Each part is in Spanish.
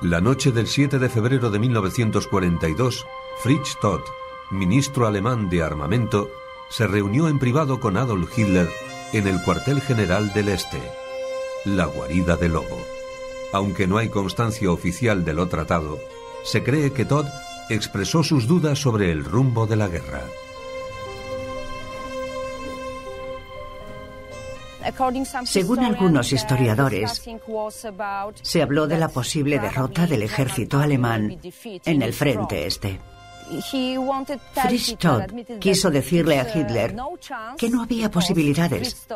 La noche del 7 de febrero de 1942, Fritz Todt, ministro alemán de armamento, se reunió en privado con Adolf Hitler en el cuartel general del Este, la guarida del lobo. Aunque no hay constancia oficial de lo tratado, se cree que Todd expresó sus dudas sobre el rumbo de la guerra. Según algunos historiadores, se habló de la posible derrota del ejército alemán en el frente este. Fritz Todd quiso decirle a Hitler que no había posibilidades,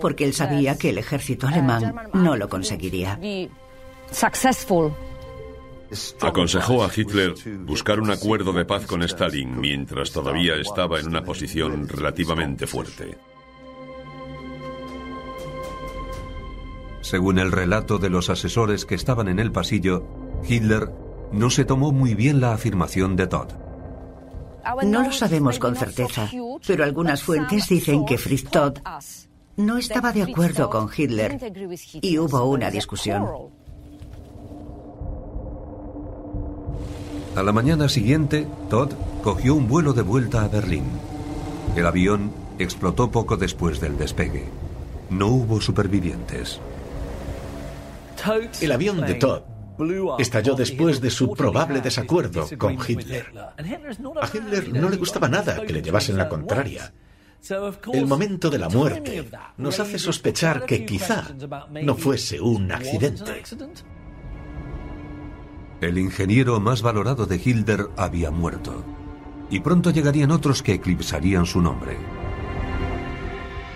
porque él sabía que el ejército alemán no lo conseguiría. Aconsejó a Hitler buscar un acuerdo de paz con Stalin mientras todavía estaba en una posición relativamente fuerte. Según el relato de los asesores que estaban en el pasillo, Hitler no se tomó muy bien la afirmación de Todd. No lo sabemos con certeza, pero algunas fuentes dicen que Fritz Todd no estaba de acuerdo con Hitler y hubo una discusión. A la mañana siguiente, Todd cogió un vuelo de vuelta a Berlín. El avión explotó poco después del despegue. No hubo supervivientes. El avión de Todd estalló después de su probable desacuerdo con Hitler. A Hitler no le gustaba nada que le llevasen la contraria. El momento de la muerte nos hace sospechar que quizá no fuese un accidente. El ingeniero más valorado de Hitler había muerto, y pronto llegarían otros que eclipsarían su nombre.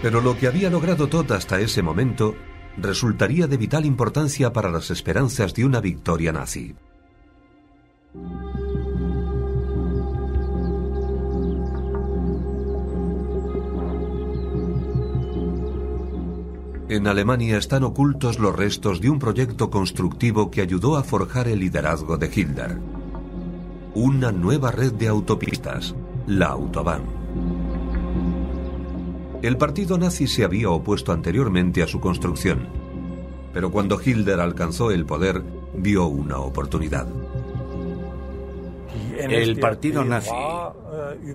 Pero lo que había logrado Todd hasta ese momento resultaría de vital importancia para las esperanzas de una victoria nazi. En Alemania están ocultos los restos de un proyecto constructivo que ayudó a forjar el liderazgo de Hitler. Una nueva red de autopistas, la Autobahn. El partido nazi se había opuesto anteriormente a su construcción, pero cuando Hitler alcanzó el poder, vio una oportunidad. El partido nazi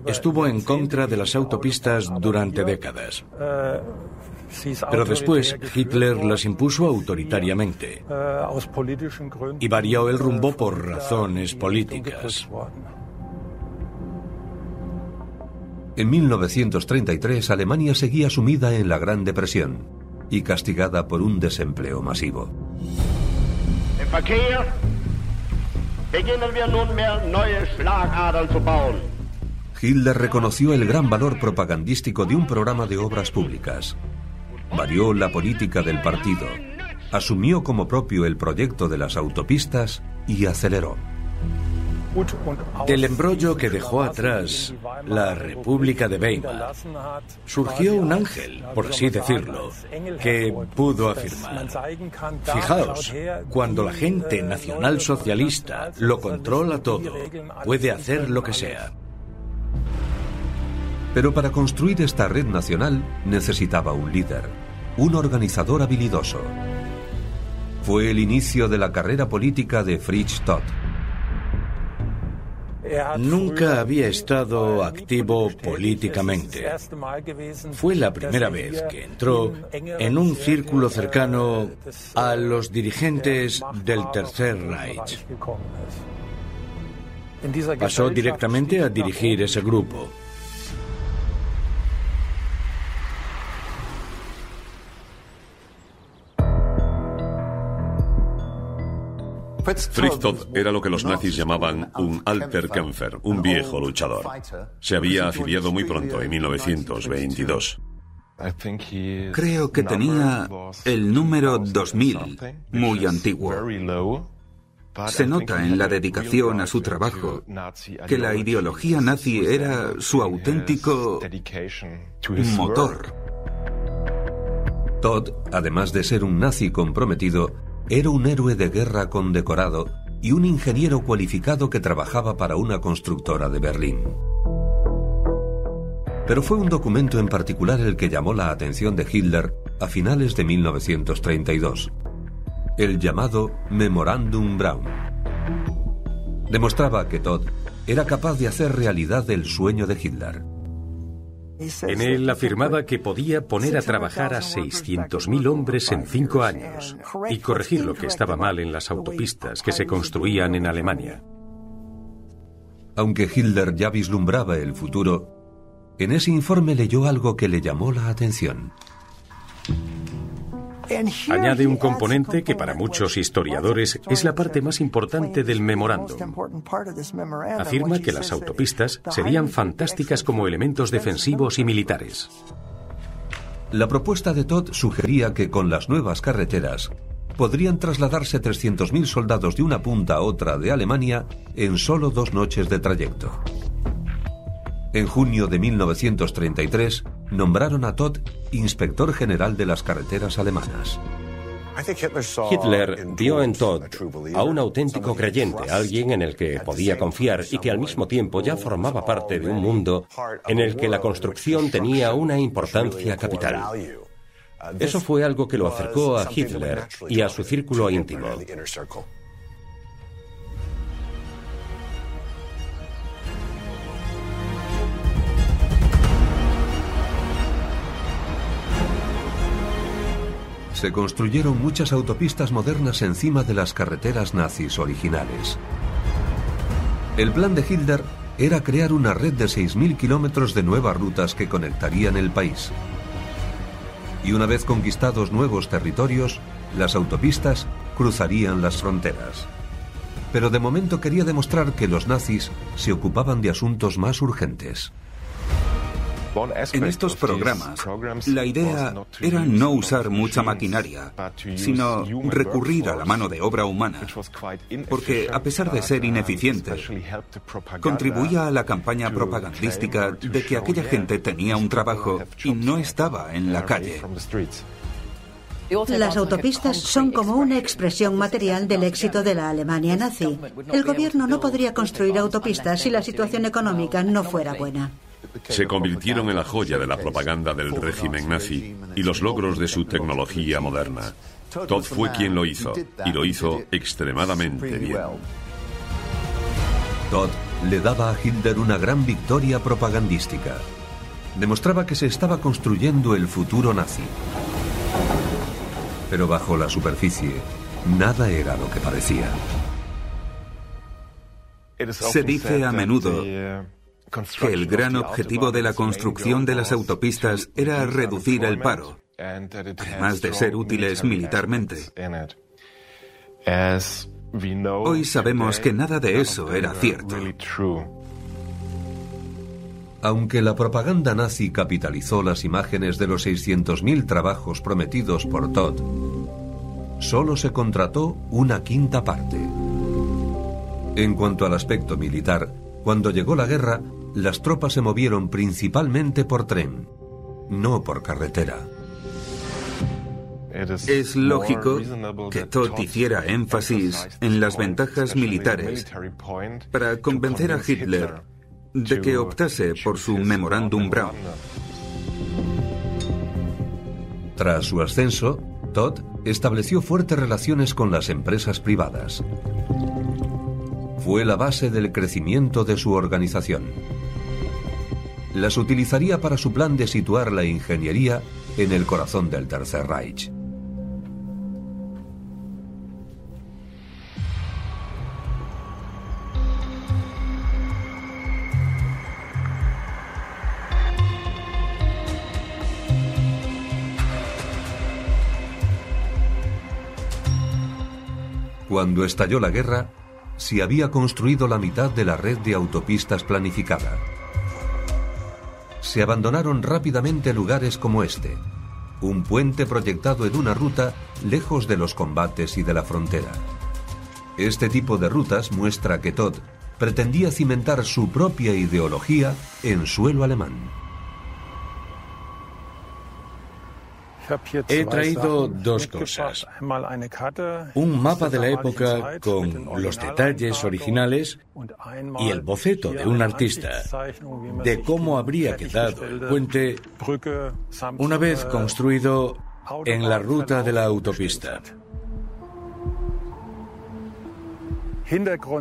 estuvo en contra de las autopistas durante décadas. Pero después Hitler las impuso autoritariamente y varió el rumbo por razones políticas. En 1933 Alemania seguía sumida en la Gran Depresión y castigada por un desempleo masivo. Hitler reconoció el gran valor propagandístico de un programa de obras públicas. Varió la política del partido, asumió como propio el proyecto de las autopistas y aceleró. Del embrollo que dejó atrás la República de Weimar surgió un ángel, por así decirlo, que pudo afirmar, fijaos, cuando la gente nacionalsocialista lo controla todo, puede hacer lo que sea. Pero para construir esta red nacional necesitaba un líder, un organizador habilidoso. Fue el inicio de la carrera política de Fritz Todt. Nunca había estado activo políticamente. Fue la primera vez que entró en un círculo cercano a los dirigentes del Tercer Reich. Pasó directamente a dirigir ese grupo. Fritz Todd era lo que los nazis llamaban un alter Kämpfer, un viejo luchador. Se había afiliado muy pronto, en 1922. Creo que tenía el número 2000, muy antiguo. Se nota en la dedicación a su trabajo que la ideología nazi era su auténtico motor. Todd, además de ser un nazi comprometido, era un héroe de guerra condecorado y un ingeniero cualificado que trabajaba para una constructora de Berlín. Pero fue un documento en particular el que llamó la atención de Hitler a finales de 1932, el llamado Memorandum Braun. Demostraba que Todd era capaz de hacer realidad el sueño de Hitler. En él afirmaba que podía poner a trabajar a 600.000 hombres en cinco años y corregir lo que estaba mal en las autopistas que se construían en Alemania. Aunque Hitler ya vislumbraba el futuro, en ese informe leyó algo que le llamó la atención. Añade un componente que para muchos historiadores es la parte más importante del memorándum. Afirma que las autopistas serían fantásticas como elementos defensivos y militares. La propuesta de Todd sugería que con las nuevas carreteras podrían trasladarse 300.000 soldados de una punta a otra de Alemania en solo dos noches de trayecto. En junio de 1933 nombraron a Todd inspector general de las carreteras alemanas. Hitler vio en Todd a un auténtico creyente, alguien en el que podía confiar y que al mismo tiempo ya formaba parte de un mundo en el que la construcción tenía una importancia capital. Eso fue algo que lo acercó a Hitler y a su círculo íntimo. Se construyeron muchas autopistas modernas encima de las carreteras nazis originales. El plan de Hitler era crear una red de 6.000 kilómetros de nuevas rutas que conectarían el país. Y una vez conquistados nuevos territorios, las autopistas cruzarían las fronteras. Pero de momento quería demostrar que los nazis se ocupaban de asuntos más urgentes. En estos programas, la idea era no usar mucha maquinaria, sino recurrir a la mano de obra humana, porque a pesar de ser ineficiente, contribuía a la campaña propagandística de que aquella gente tenía un trabajo y no estaba en la calle. Las autopistas son como una expresión material del éxito de la Alemania nazi. El gobierno no podría construir autopistas si la situación económica no fuera buena se convirtieron en la joya de la propaganda del régimen nazi y los logros de su tecnología moderna. Todd fue quien lo hizo, y lo hizo extremadamente bien. Todd le daba a Hitler una gran victoria propagandística. Demostraba que se estaba construyendo el futuro nazi. Pero bajo la superficie, nada era lo que parecía. Se dice a menudo el gran objetivo de la construcción de las autopistas era reducir el paro, además de ser útiles militarmente. Hoy sabemos que nada de eso era cierto. Aunque la propaganda nazi capitalizó las imágenes de los 600.000 trabajos prometidos por Todd, solo se contrató una quinta parte. En cuanto al aspecto militar, cuando llegó la guerra, las tropas se movieron principalmente por tren, no por carretera. Es lógico que Todd hiciera énfasis en las ventajas militares para convencer a Hitler de que optase por su memorándum Braun. Tras su ascenso, Todd estableció fuertes relaciones con las empresas privadas. Fue la base del crecimiento de su organización las utilizaría para su plan de situar la ingeniería en el corazón del Tercer Reich. Cuando estalló la guerra, se había construido la mitad de la red de autopistas planificada se abandonaron rápidamente lugares como este, un puente proyectado en una ruta lejos de los combates y de la frontera. Este tipo de rutas muestra que Todd pretendía cimentar su propia ideología en suelo alemán. He traído dos cosas. Un mapa de la época con los detalles originales y el boceto de un artista de cómo habría quedado el puente una vez construido en la ruta de la autopista.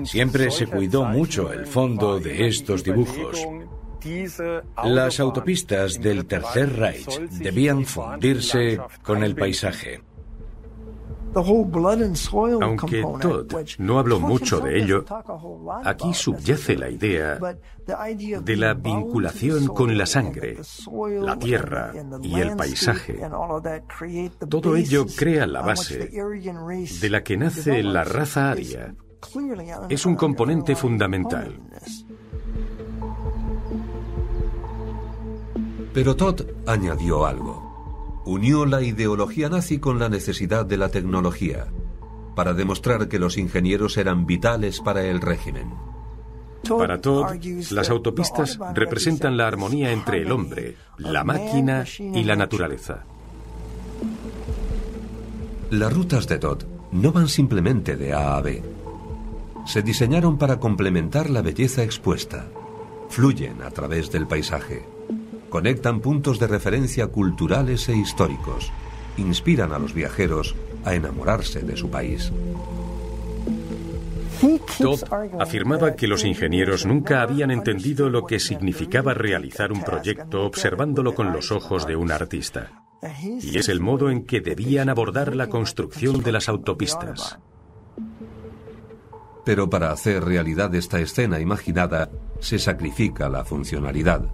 Siempre se cuidó mucho el fondo de estos dibujos. Las autopistas del Tercer Reich debían fundirse con el paisaje. Aunque Todd no habló mucho de ello, aquí subyace la idea de la vinculación con la sangre, la tierra y el paisaje. Todo ello crea la base de la que nace la raza aria. Es un componente fundamental. Pero Todd añadió algo. Unió la ideología nazi con la necesidad de la tecnología, para demostrar que los ingenieros eran vitales para el régimen. Para Todd, las autopistas representan la armonía entre el hombre, la máquina y la naturaleza. Las rutas de Todd no van simplemente de A a B. Se diseñaron para complementar la belleza expuesta. Fluyen a través del paisaje conectan puntos de referencia culturales e históricos, inspiran a los viajeros a enamorarse de su país. Todd afirmaba que los ingenieros nunca habían entendido lo que significaba realizar un proyecto observándolo con los ojos de un artista. Y es el modo en que debían abordar la construcción de las autopistas. Pero para hacer realidad esta escena imaginada, se sacrifica la funcionalidad.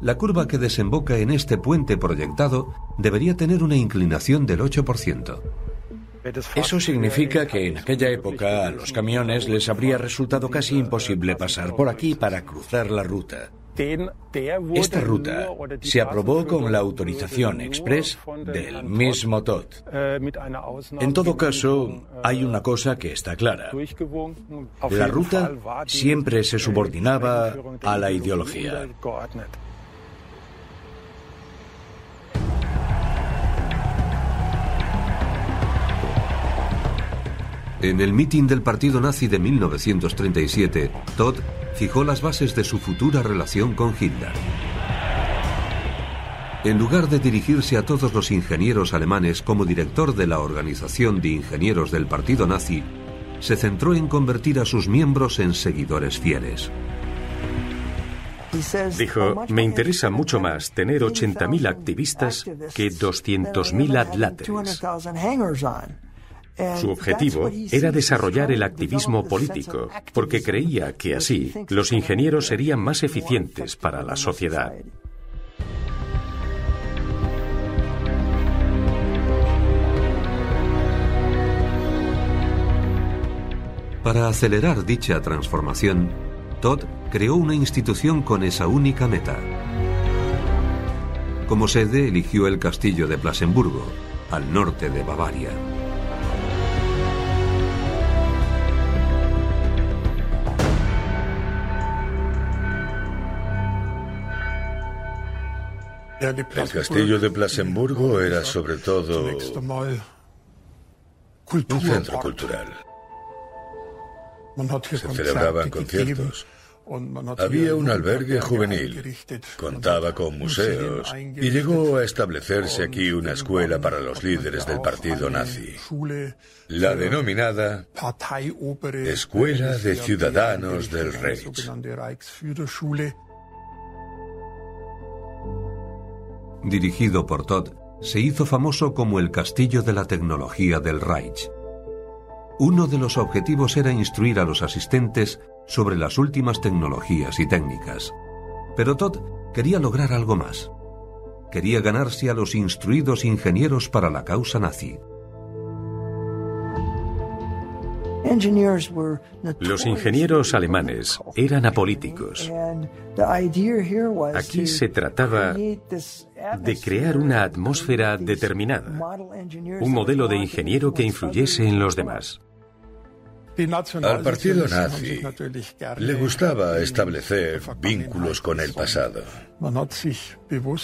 La curva que desemboca en este puente proyectado debería tener una inclinación del 8%. Eso significa que en aquella época a los camiones les habría resultado casi imposible pasar por aquí para cruzar la ruta. Esta ruta se aprobó con la autorización express del mismo Todd. En todo caso, hay una cosa que está clara. La ruta siempre se subordinaba a la ideología. En el mitin del partido nazi de 1937, Todd fijó las bases de su futura relación con Hitler. En lugar de dirigirse a todos los ingenieros alemanes como director de la Organización de Ingenieros del Partido Nazi, se centró en convertir a sus miembros en seguidores fieles. Dijo, me interesa mucho más tener 80.000 activistas que 200.000 atlates. Su objetivo era desarrollar el activismo político, porque creía que así los ingenieros serían más eficientes para la sociedad. Para acelerar dicha transformación, Todd creó una institución con esa única meta. Como sede eligió el castillo de Plasenburgo, al norte de Bavaria. El castillo de Plasenburgo era sobre todo un centro cultural. Se celebraban conciertos. Había un albergue juvenil, contaba con museos y llegó a establecerse aquí una escuela para los líderes del partido nazi, la denominada Escuela de Ciudadanos del Reich. Dirigido por Todd, se hizo famoso como el castillo de la tecnología del Reich. Uno de los objetivos era instruir a los asistentes sobre las últimas tecnologías y técnicas. Pero Todd quería lograr algo más. Quería ganarse a los instruidos ingenieros para la causa nazi. Los ingenieros alemanes eran apolíticos. Aquí se trataba de crear una atmósfera determinada, un modelo de ingeniero que influyese en los demás. Al partido nazi le gustaba establecer vínculos con el pasado.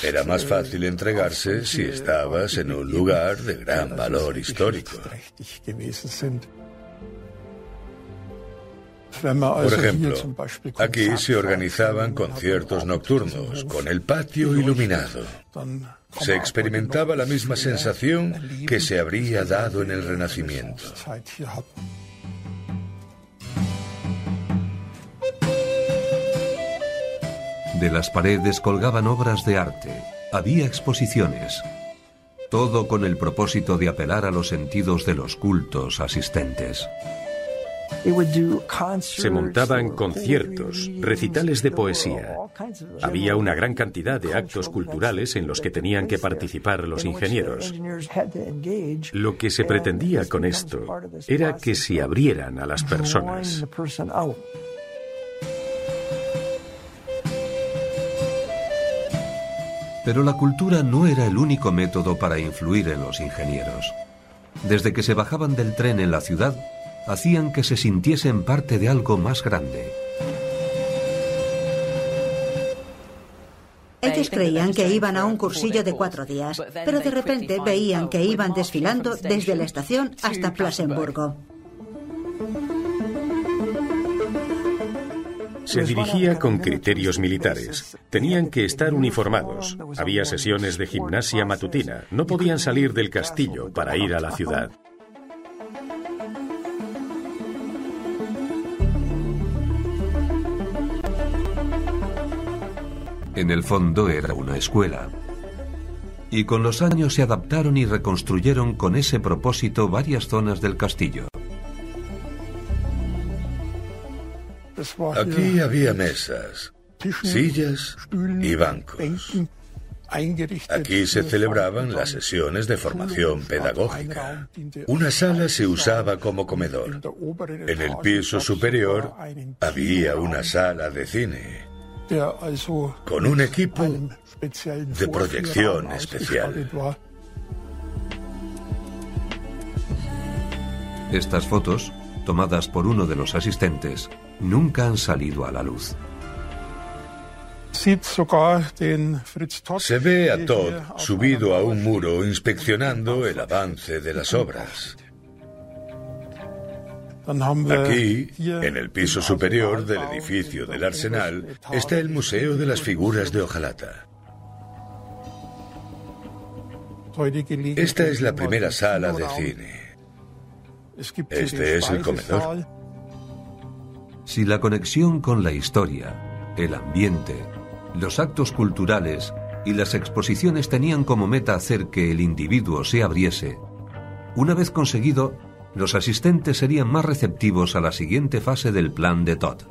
Era más fácil entregarse si estabas en un lugar de gran valor histórico. Por ejemplo, aquí se organizaban conciertos nocturnos con el patio iluminado. Se experimentaba la misma sensación que se habría dado en el Renacimiento. De las paredes colgaban obras de arte, había exposiciones, todo con el propósito de apelar a los sentidos de los cultos asistentes. Se montaban conciertos, recitales de poesía. Había una gran cantidad de actos culturales en los que tenían que participar los ingenieros. Lo que se pretendía con esto era que se abrieran a las personas. Pero la cultura no era el único método para influir en los ingenieros. Desde que se bajaban del tren en la ciudad, hacían que se sintiesen parte de algo más grande. Ellos creían que iban a un cursillo de cuatro días, pero de repente veían que iban desfilando desde la estación hasta Plasenburgo. Se dirigía con criterios militares. Tenían que estar uniformados. Había sesiones de gimnasia matutina. No podían salir del castillo para ir a la ciudad. En el fondo era una escuela. Y con los años se adaptaron y reconstruyeron con ese propósito varias zonas del castillo. Aquí había mesas, sillas y bancos. Aquí se celebraban las sesiones de formación pedagógica. Una sala se usaba como comedor. En el piso superior había una sala de cine con un equipo de proyección especial. Estas fotos, tomadas por uno de los asistentes, nunca han salido a la luz. Se ve a Todd subido a un muro inspeccionando el avance de las obras. Aquí, en el piso superior del edificio del Arsenal, está el Museo de las Figuras de Ojalata. Esta es la primera sala de cine. Este es el comedor. Si la conexión con la historia, el ambiente, los actos culturales y las exposiciones tenían como meta hacer que el individuo se abriese, una vez conseguido, los asistentes serían más receptivos a la siguiente fase del plan de Todd.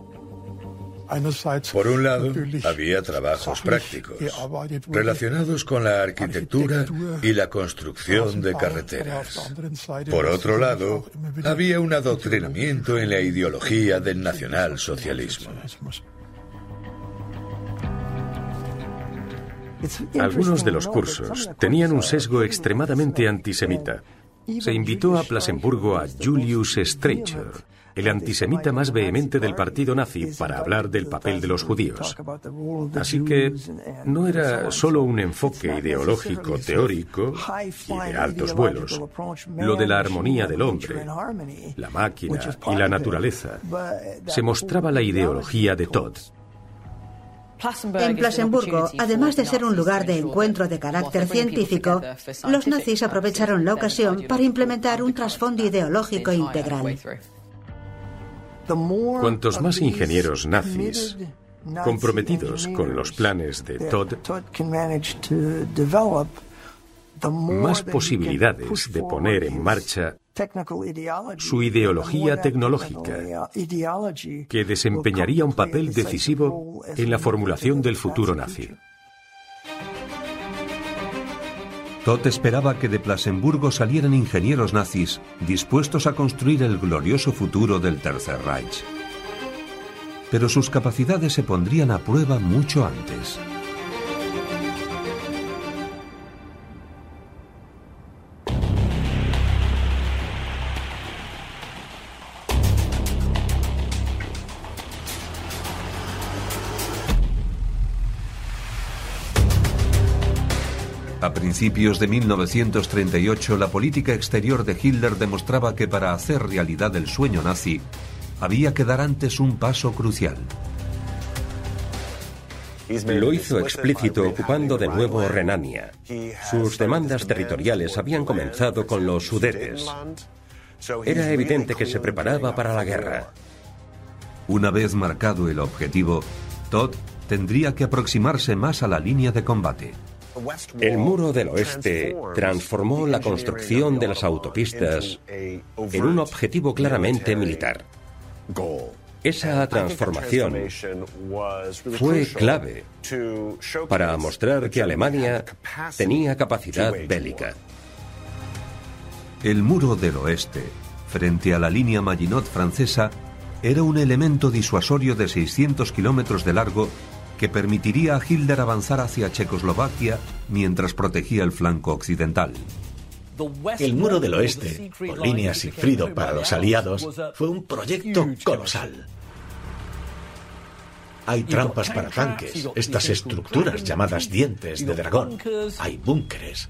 Por un lado, había trabajos prácticos relacionados con la arquitectura y la construcción de carreteras. Por otro lado, había un adoctrinamiento en la ideología del nacionalsocialismo. Algunos de los cursos tenían un sesgo extremadamente antisemita. Se invitó a Plasenburgo a Julius Streicher, el antisemita más vehemente del partido nazi, para hablar del papel de los judíos. Así que no era solo un enfoque ideológico teórico y de altos vuelos, lo de la armonía del hombre, la máquina y la naturaleza. Se mostraba la ideología de Todd. En Plasenburgo, además de ser un lugar de encuentro de carácter científico, los nazis aprovecharon la ocasión para implementar un trasfondo ideológico integral. Cuantos más ingenieros nazis comprometidos con los planes de Todd, más posibilidades de poner en marcha su ideología tecnológica, que desempeñaría un papel decisivo en la formulación del futuro nazi. Todd esperaba que de Plasenburgo salieran ingenieros nazis dispuestos a construir el glorioso futuro del Tercer Reich. Pero sus capacidades se pondrían a prueba mucho antes. Principios de 1938, la política exterior de Hitler demostraba que para hacer realidad el sueño nazi, había que dar antes un paso crucial. Lo hizo explícito ocupando de nuevo Renania. Sus demandas territoriales habían comenzado con los Sudetes. Era evidente que se preparaba para la guerra. Una vez marcado el objetivo, Todd tendría que aproximarse más a la línea de combate. El muro del oeste transformó la construcción de las autopistas en un objetivo claramente militar. Esa transformación fue clave para mostrar que Alemania tenía capacidad bélica. El muro del oeste, frente a la línea Maginot francesa, era un elemento disuasorio de 600 kilómetros de largo que permitiría a Hitler avanzar hacia Checoslovaquia mientras protegía el flanco occidental. El muro del oeste, con líneas Sigfrido para los aliados, fue un proyecto colosal. Hay trampas para tanques, estas estructuras llamadas dientes de dragón. Hay búnkeres.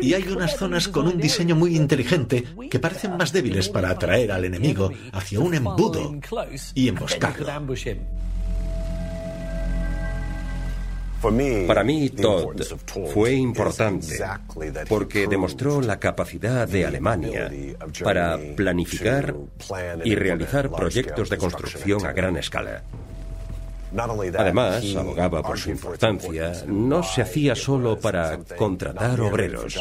Y hay unas zonas con un diseño muy inteligente que parecen más débiles para atraer al enemigo hacia un embudo y emboscarlo. Para mí, Todd fue importante porque demostró la capacidad de Alemania para planificar y realizar proyectos de construcción a gran escala. Además, abogaba por su importancia, no se hacía solo para contratar obreros.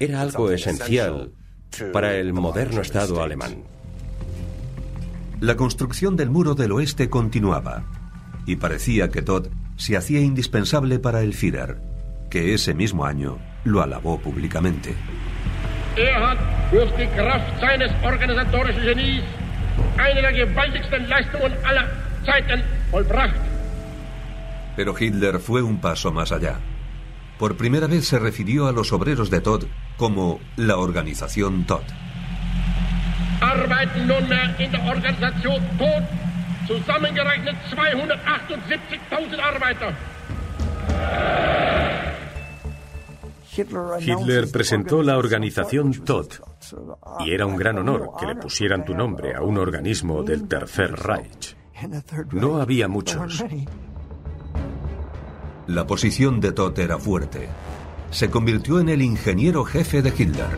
Era algo esencial para el moderno Estado alemán. La construcción del muro del oeste continuaba y parecía que Todd se hacía indispensable para el Führer, que ese mismo año lo alabó públicamente. Er hat durch die Kraft seines organisatorischen Genies eine der gewaltigsten Leistungen aller Zeiten vollbracht. Pero Hitler fue un paso más allá. Por primera vez se refirió a los obreros de Todd como la organización Todd. Arbeiten nunmehr in der Organisation Todd Zusammengerechnet 278.000 Arbeiter. Hitler presentó la organización Todd y era un gran honor que le pusieran tu nombre a un organismo del Tercer Reich. No había muchos. La posición de Todd era fuerte. Se convirtió en el ingeniero jefe de Hitler.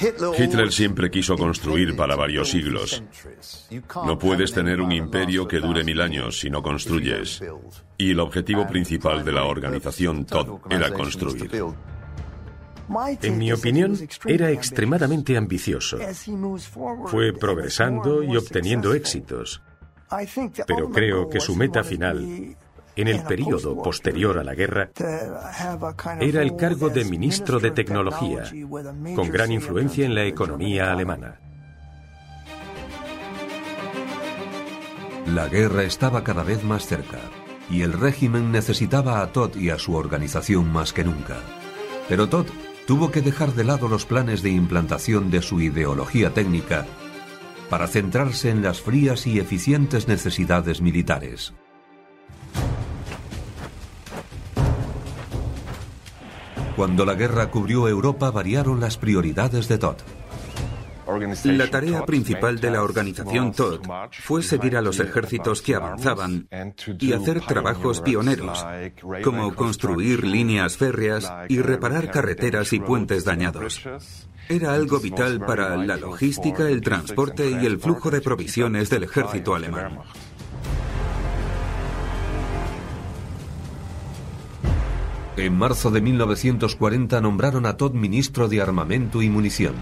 Hitler siempre quiso construir para varios siglos. No puedes tener un imperio que dure mil años si no construyes. Y el objetivo principal de la organización Todd era construir. En mi opinión, era extremadamente ambicioso. Fue progresando y obteniendo éxitos. Pero creo que su meta final en el periodo posterior a la guerra, era el cargo de ministro de Tecnología, con gran influencia en la economía alemana. La guerra estaba cada vez más cerca y el régimen necesitaba a Todd y a su organización más que nunca. Pero Todd tuvo que dejar de lado los planes de implantación de su ideología técnica para centrarse en las frías y eficientes necesidades militares. Cuando la guerra cubrió Europa variaron las prioridades de Todd. La tarea principal de la organización Todd fue seguir a los ejércitos que avanzaban y hacer trabajos pioneros, como construir líneas férreas y reparar carreteras y puentes dañados. Era algo vital para la logística, el transporte y el flujo de provisiones del ejército alemán. En marzo de 1940 nombraron a Todd ministro de Armamento y Munición.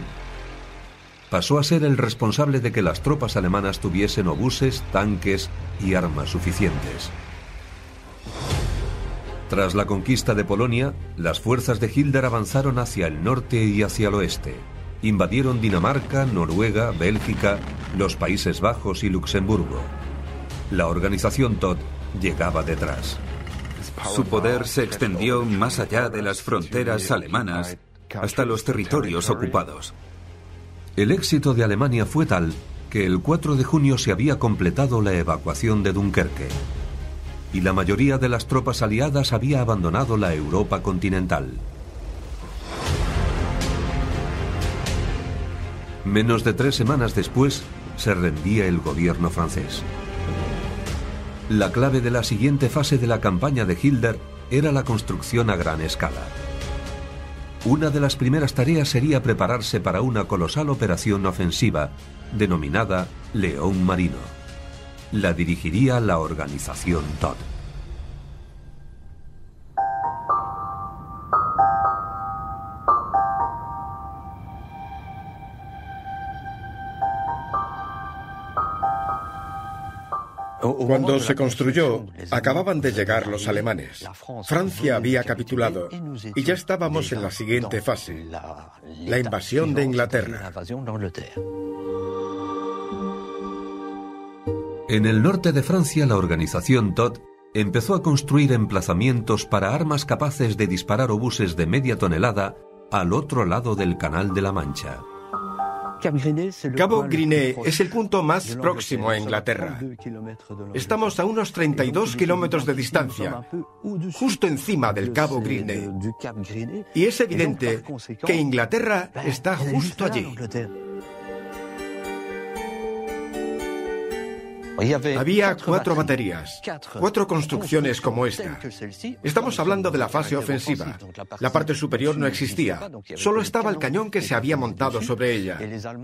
Pasó a ser el responsable de que las tropas alemanas tuviesen obuses, tanques y armas suficientes. Tras la conquista de Polonia, las fuerzas de Hitler avanzaron hacia el norte y hacia el oeste. Invadieron Dinamarca, Noruega, Bélgica, los Países Bajos y Luxemburgo. La organización Todd llegaba detrás. Su poder se extendió más allá de las fronteras alemanas hasta los territorios ocupados. El éxito de Alemania fue tal que el 4 de junio se había completado la evacuación de Dunkerque y la mayoría de las tropas aliadas había abandonado la Europa continental. Menos de tres semanas después, se rendía el gobierno francés. La clave de la siguiente fase de la campaña de Hitler era la construcción a gran escala. Una de las primeras tareas sería prepararse para una colosal operación ofensiva denominada León Marino. La dirigiría la organización Todd. Cuando se construyó, acababan de llegar los alemanes. Francia había capitulado y ya estábamos en la siguiente fase, la invasión de Inglaterra. En el norte de Francia, la organización Todd empezó a construir emplazamientos para armas capaces de disparar obuses de media tonelada al otro lado del Canal de la Mancha. Cabo Griné es el punto más próximo a Inglaterra. Estamos a unos 32 kilómetros de distancia, justo encima del Cabo Griné. Y es evidente que Inglaterra está justo allí. Había cuatro baterías, cuatro construcciones como esta. Estamos hablando de la fase ofensiva. La parte superior no existía, solo estaba el cañón que se había montado sobre ella.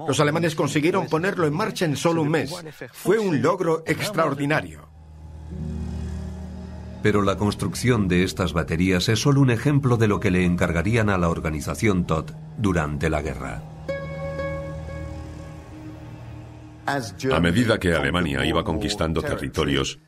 Los alemanes consiguieron ponerlo en marcha en solo un mes. Fue un logro extraordinario. Pero la construcción de estas baterías es solo un ejemplo de lo que le encargarían a la organización Todd durante la guerra. A medida que Alemania iba conquistando territorios,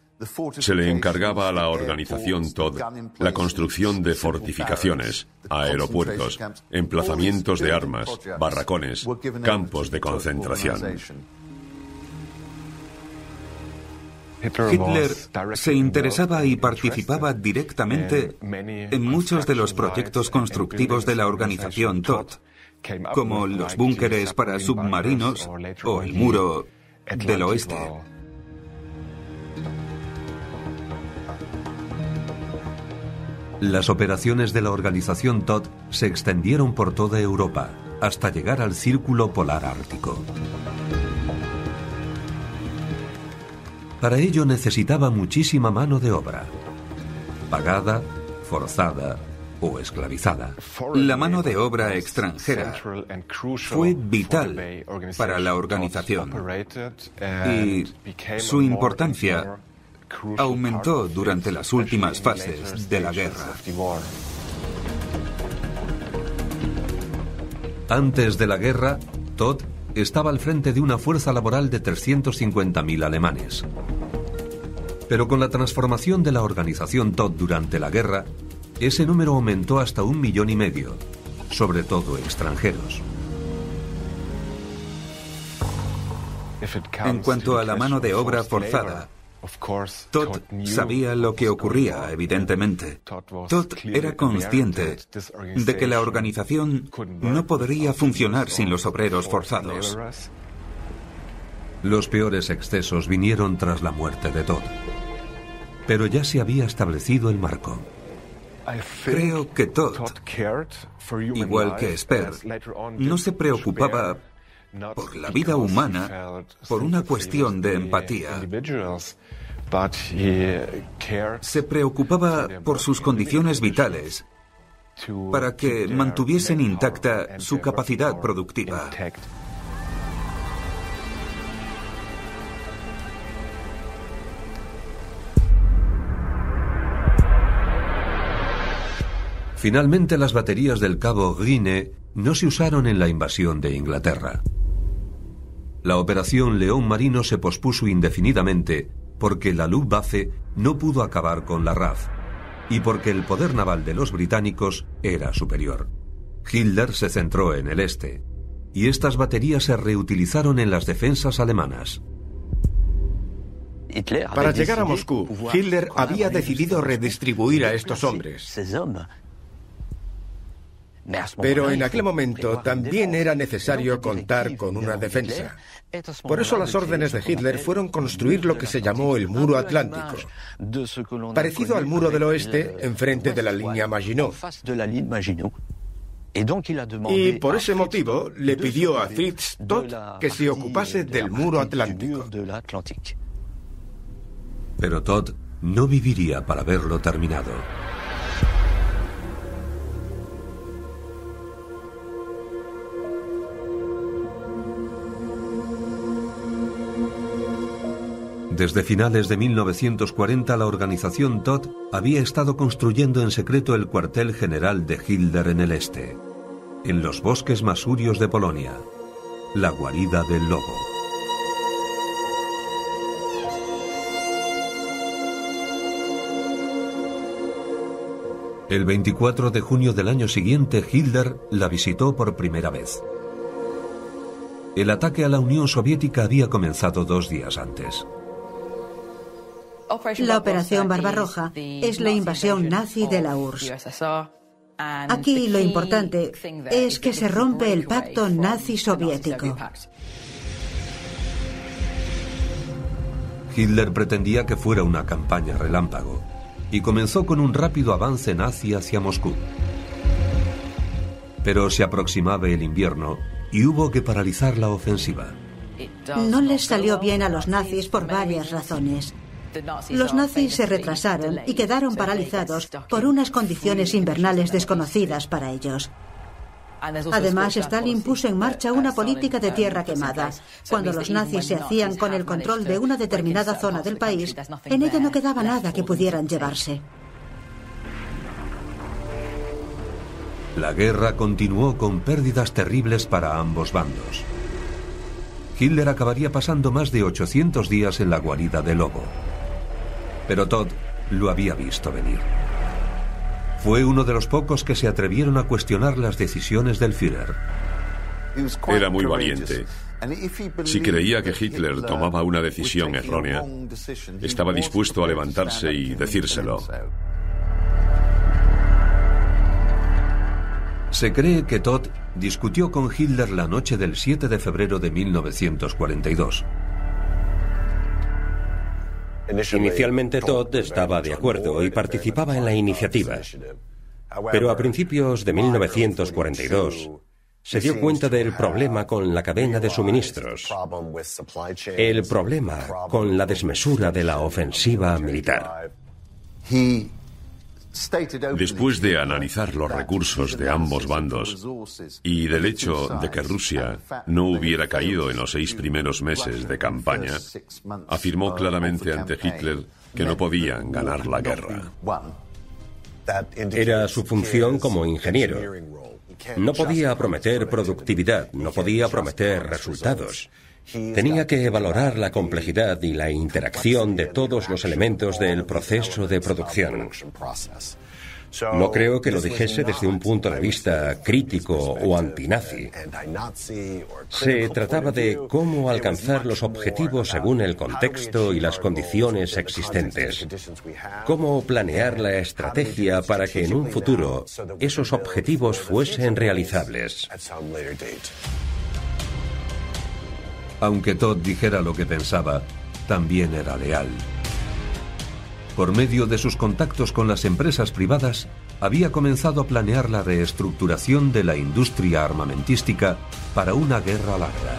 se le encargaba a la organización Todd la construcción de fortificaciones, aeropuertos, emplazamientos de armas, barracones, campos de concentración. Hitler se interesaba y participaba directamente en muchos de los proyectos constructivos de la organización Todd, como los búnkeres para submarinos o el muro del oeste. Las operaciones de la organización Todd se extendieron por toda Europa hasta llegar al Círculo Polar Ártico. Para ello necesitaba muchísima mano de obra, pagada, forzada o esclavizada. La mano de obra extranjera fue vital para la organización y su importancia aumentó durante las últimas fases de la guerra. Antes de la guerra, Todd estaba al frente de una fuerza laboral de 350.000 alemanes. Pero con la transformación de la organización Todd durante la guerra, ese número aumentó hasta un millón y medio, sobre todo extranjeros. En cuanto a la mano de obra forzada, Todd sabía lo que ocurría, evidentemente. Todd era consciente de que la organización no podría funcionar sin los obreros forzados. Los peores excesos vinieron tras la muerte de Todd. Pero ya se había establecido el marco. Creo que Todd, igual que Sper, no se preocupaba por la vida humana por una cuestión de empatía. Se preocupaba por sus condiciones vitales para que mantuviesen intacta su capacidad productiva. Finalmente las baterías del cabo Grine no se usaron en la invasión de Inglaterra. La operación León Marino se pospuso indefinidamente porque la Luftwaffe no pudo acabar con la RAF y porque el poder naval de los británicos era superior. Hitler se centró en el este y estas baterías se reutilizaron en las defensas alemanas. Para llegar a Moscú, Hitler había decidido redistribuir a estos hombres. Pero en aquel momento también era necesario contar con una defensa. Por eso las órdenes de Hitler fueron construir lo que se llamó el Muro Atlántico, parecido al Muro del Oeste enfrente de la línea Maginot. Y por ese motivo le pidió a Fritz Todd que se ocupase del Muro Atlántico. Pero Todd no viviría para verlo terminado. Desde finales de 1940 la organización Todd había estado construyendo en secreto el cuartel general de Hitler en el este, en los bosques masurios de Polonia, la guarida del lobo. El 24 de junio del año siguiente Hitler la visitó por primera vez. El ataque a la Unión Soviética había comenzado dos días antes. La Operación Barbarroja es la invasión nazi de la URSS. Aquí lo importante es que se rompe el pacto nazi-soviético. Hitler pretendía que fuera una campaña relámpago y comenzó con un rápido avance nazi hacia Moscú. Pero se aproximaba el invierno y hubo que paralizar la ofensiva. No les salió bien a los nazis por varias razones. Los nazis se retrasaron y quedaron paralizados por unas condiciones invernales desconocidas para ellos. Además, Stalin puso en marcha una política de tierra quemada. Cuando los nazis se hacían con el control de una determinada zona del país, en ella no quedaba nada que pudieran llevarse. La guerra continuó con pérdidas terribles para ambos bandos. Hitler acabaría pasando más de 800 días en la guarida de lobo. Pero Todd lo había visto venir. Fue uno de los pocos que se atrevieron a cuestionar las decisiones del Führer. Era muy valiente. Si creía que Hitler tomaba una decisión errónea, estaba dispuesto a levantarse y decírselo. Se cree que Todd discutió con Hitler la noche del 7 de febrero de 1942. Inicialmente Todd estaba de acuerdo y participaba en la iniciativa. Pero a principios de 1942 se dio cuenta del problema con la cadena de suministros, el problema con la desmesura de la ofensiva militar. Después de analizar los recursos de ambos bandos y del hecho de que Rusia no hubiera caído en los seis primeros meses de campaña, afirmó claramente ante Hitler que no podían ganar la guerra. Era su función como ingeniero. No podía prometer productividad, no podía prometer resultados. Tenía que valorar la complejidad y la interacción de todos los elementos del proceso de producción. No creo que lo dijese desde un punto de vista crítico o antinazi. Se trataba de cómo alcanzar los objetivos según el contexto y las condiciones existentes. Cómo planear la estrategia para que en un futuro esos objetivos fuesen realizables. Aunque Todd dijera lo que pensaba, también era leal. Por medio de sus contactos con las empresas privadas, había comenzado a planear la reestructuración de la industria armamentística para una guerra larga.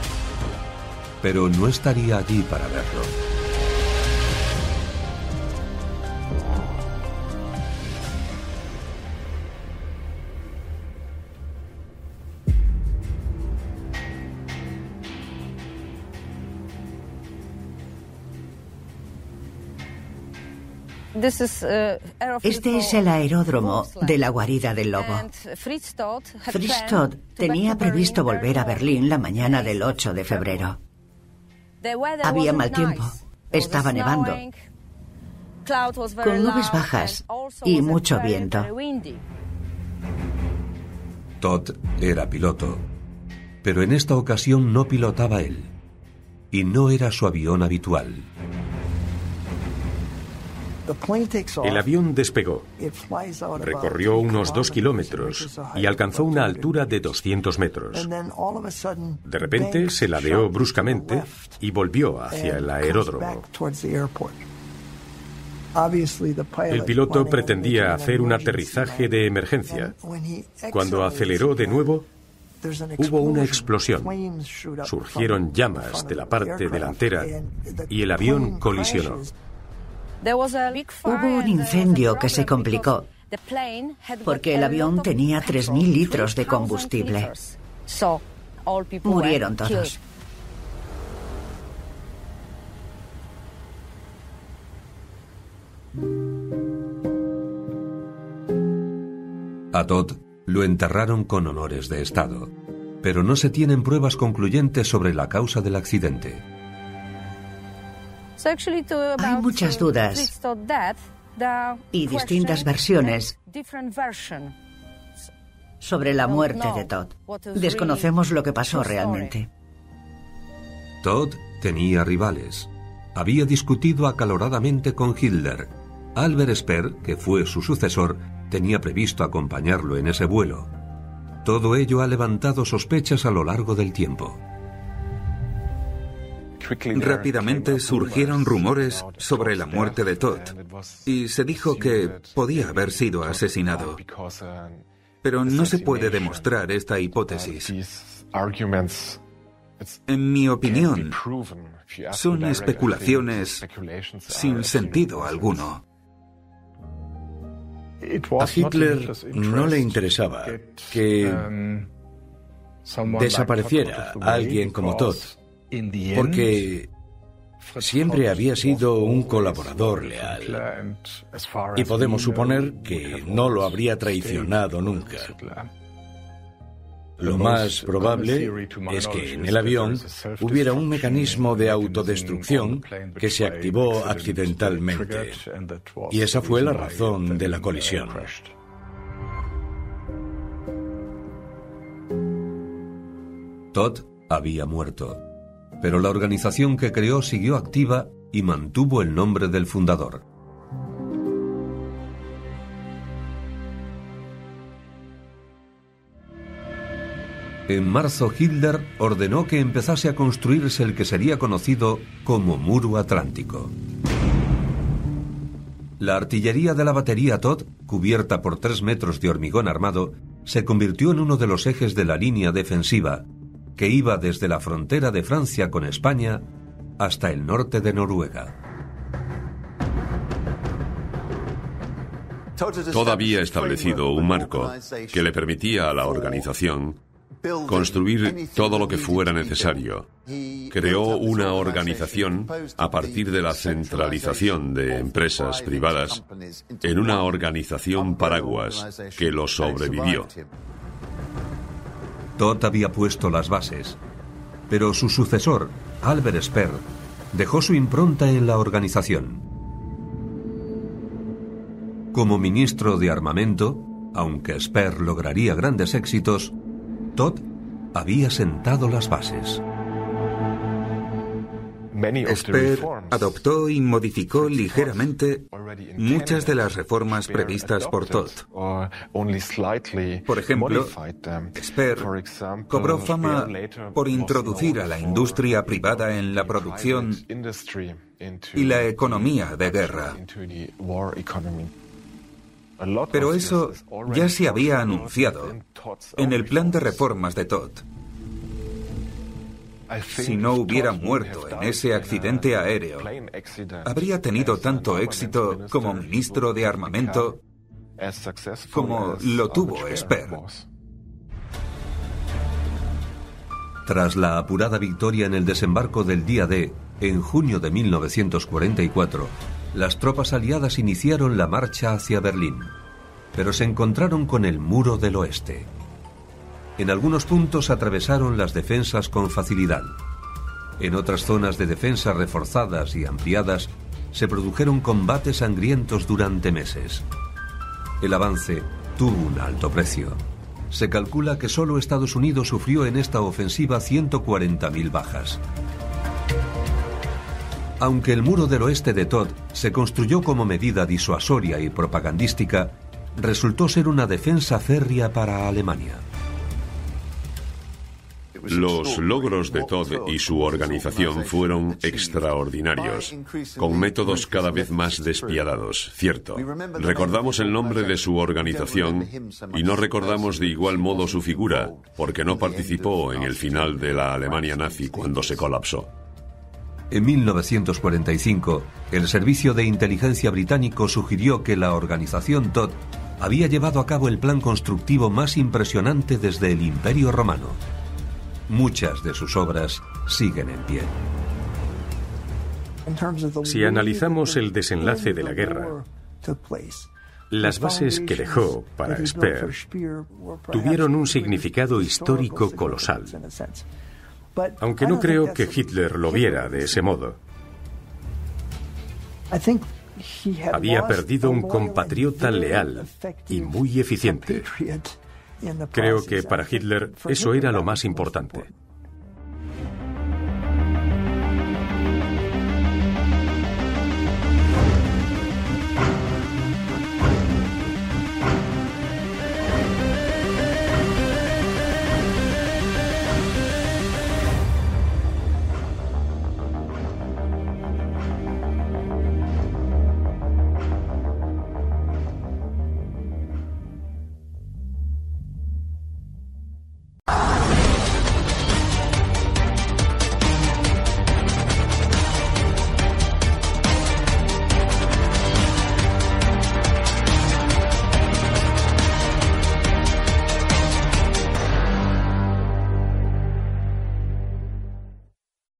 Pero no estaría allí para verlo. Este es el aeródromo de la guarida del lobo. Fritz Todd tenía previsto volver a Berlín la mañana del 8 de febrero. Había mal tiempo, estaba nevando, con nubes bajas y mucho viento. Todd era piloto, pero en esta ocasión no pilotaba él, y no era su avión habitual. El avión despegó, recorrió unos dos kilómetros y alcanzó una altura de 200 metros. De repente se ladeó bruscamente y volvió hacia el aeródromo. El piloto pretendía hacer un aterrizaje de emergencia. Cuando aceleró de nuevo, hubo una explosión. Surgieron llamas de la parte delantera y el avión colisionó. Hubo un incendio que se complicó porque el avión tenía 3.000 litros de combustible. Murieron todos. A Todd lo enterraron con honores de Estado, pero no se tienen pruebas concluyentes sobre la causa del accidente. Hay muchas dudas y distintas versiones sobre la muerte de Todd. Desconocemos lo que pasó realmente. Todd tenía rivales. Había discutido acaloradamente con Hitler. Albert Speer, que fue su sucesor, tenía previsto acompañarlo en ese vuelo. Todo ello ha levantado sospechas a lo largo del tiempo. Rápidamente surgieron rumores sobre la muerte de Todd y se dijo que podía haber sido asesinado. Pero no se puede demostrar esta hipótesis. En mi opinión, son especulaciones sin sentido alguno. A Hitler no le interesaba que desapareciera alguien como Todd, porque siempre había sido un colaborador leal y podemos suponer que no lo habría traicionado nunca. Lo más probable es que en el avión hubiera un mecanismo de autodestrucción que se activó accidentalmente. Y esa fue la razón de la colisión. Todd había muerto, pero la organización que creó siguió activa y mantuvo el nombre del fundador. En marzo Hitler ordenó que empezase a construirse el que sería conocido como Muro Atlántico. La artillería de la batería Todd, cubierta por tres metros de hormigón armado, se convirtió en uno de los ejes de la línea defensiva, que iba desde la frontera de Francia con España hasta el norte de Noruega. Todd había establecido un marco que le permitía a la organización construir todo lo que fuera necesario. Creó una organización a partir de la centralización de empresas privadas en una organización paraguas que lo sobrevivió. Todd había puesto las bases, pero su sucesor, Albert Speer, dejó su impronta en la organización. Como ministro de armamento, aunque Speer lograría grandes éxitos, Todd había sentado las bases. Speer adoptó y modificó ligeramente muchas de las reformas previstas por Todd. Por ejemplo, Speer cobró fama por introducir a la industria privada en la producción y la economía de guerra. Pero eso ya se había anunciado en el plan de reformas de Todd. Si no hubiera muerto en ese accidente aéreo, habría tenido tanto éxito como ministro de armamento como lo tuvo Speer. Tras la apurada victoria en el desembarco del día D, en junio de 1944, las tropas aliadas iniciaron la marcha hacia Berlín, pero se encontraron con el muro del oeste. En algunos puntos atravesaron las defensas con facilidad. En otras zonas de defensa reforzadas y ampliadas se produjeron combates sangrientos durante meses. El avance tuvo un alto precio. Se calcula que solo Estados Unidos sufrió en esta ofensiva 140.000 bajas. Aunque el muro del oeste de Todd se construyó como medida disuasoria y propagandística, resultó ser una defensa férrea para Alemania. Los logros de Todd y su organización fueron extraordinarios, con métodos cada vez más despiadados, cierto. Recordamos el nombre de su organización y no recordamos de igual modo su figura, porque no participó en el final de la Alemania nazi cuando se colapsó. En 1945, el Servicio de Inteligencia británico sugirió que la organización Todd había llevado a cabo el plan constructivo más impresionante desde el Imperio Romano. Muchas de sus obras siguen en pie. Si analizamos el desenlace de la guerra, las bases que dejó para Speer tuvieron un significado histórico colosal. Aunque no creo que Hitler lo viera de ese modo. Había perdido un compatriota leal y muy eficiente. Creo que para Hitler eso era lo más importante.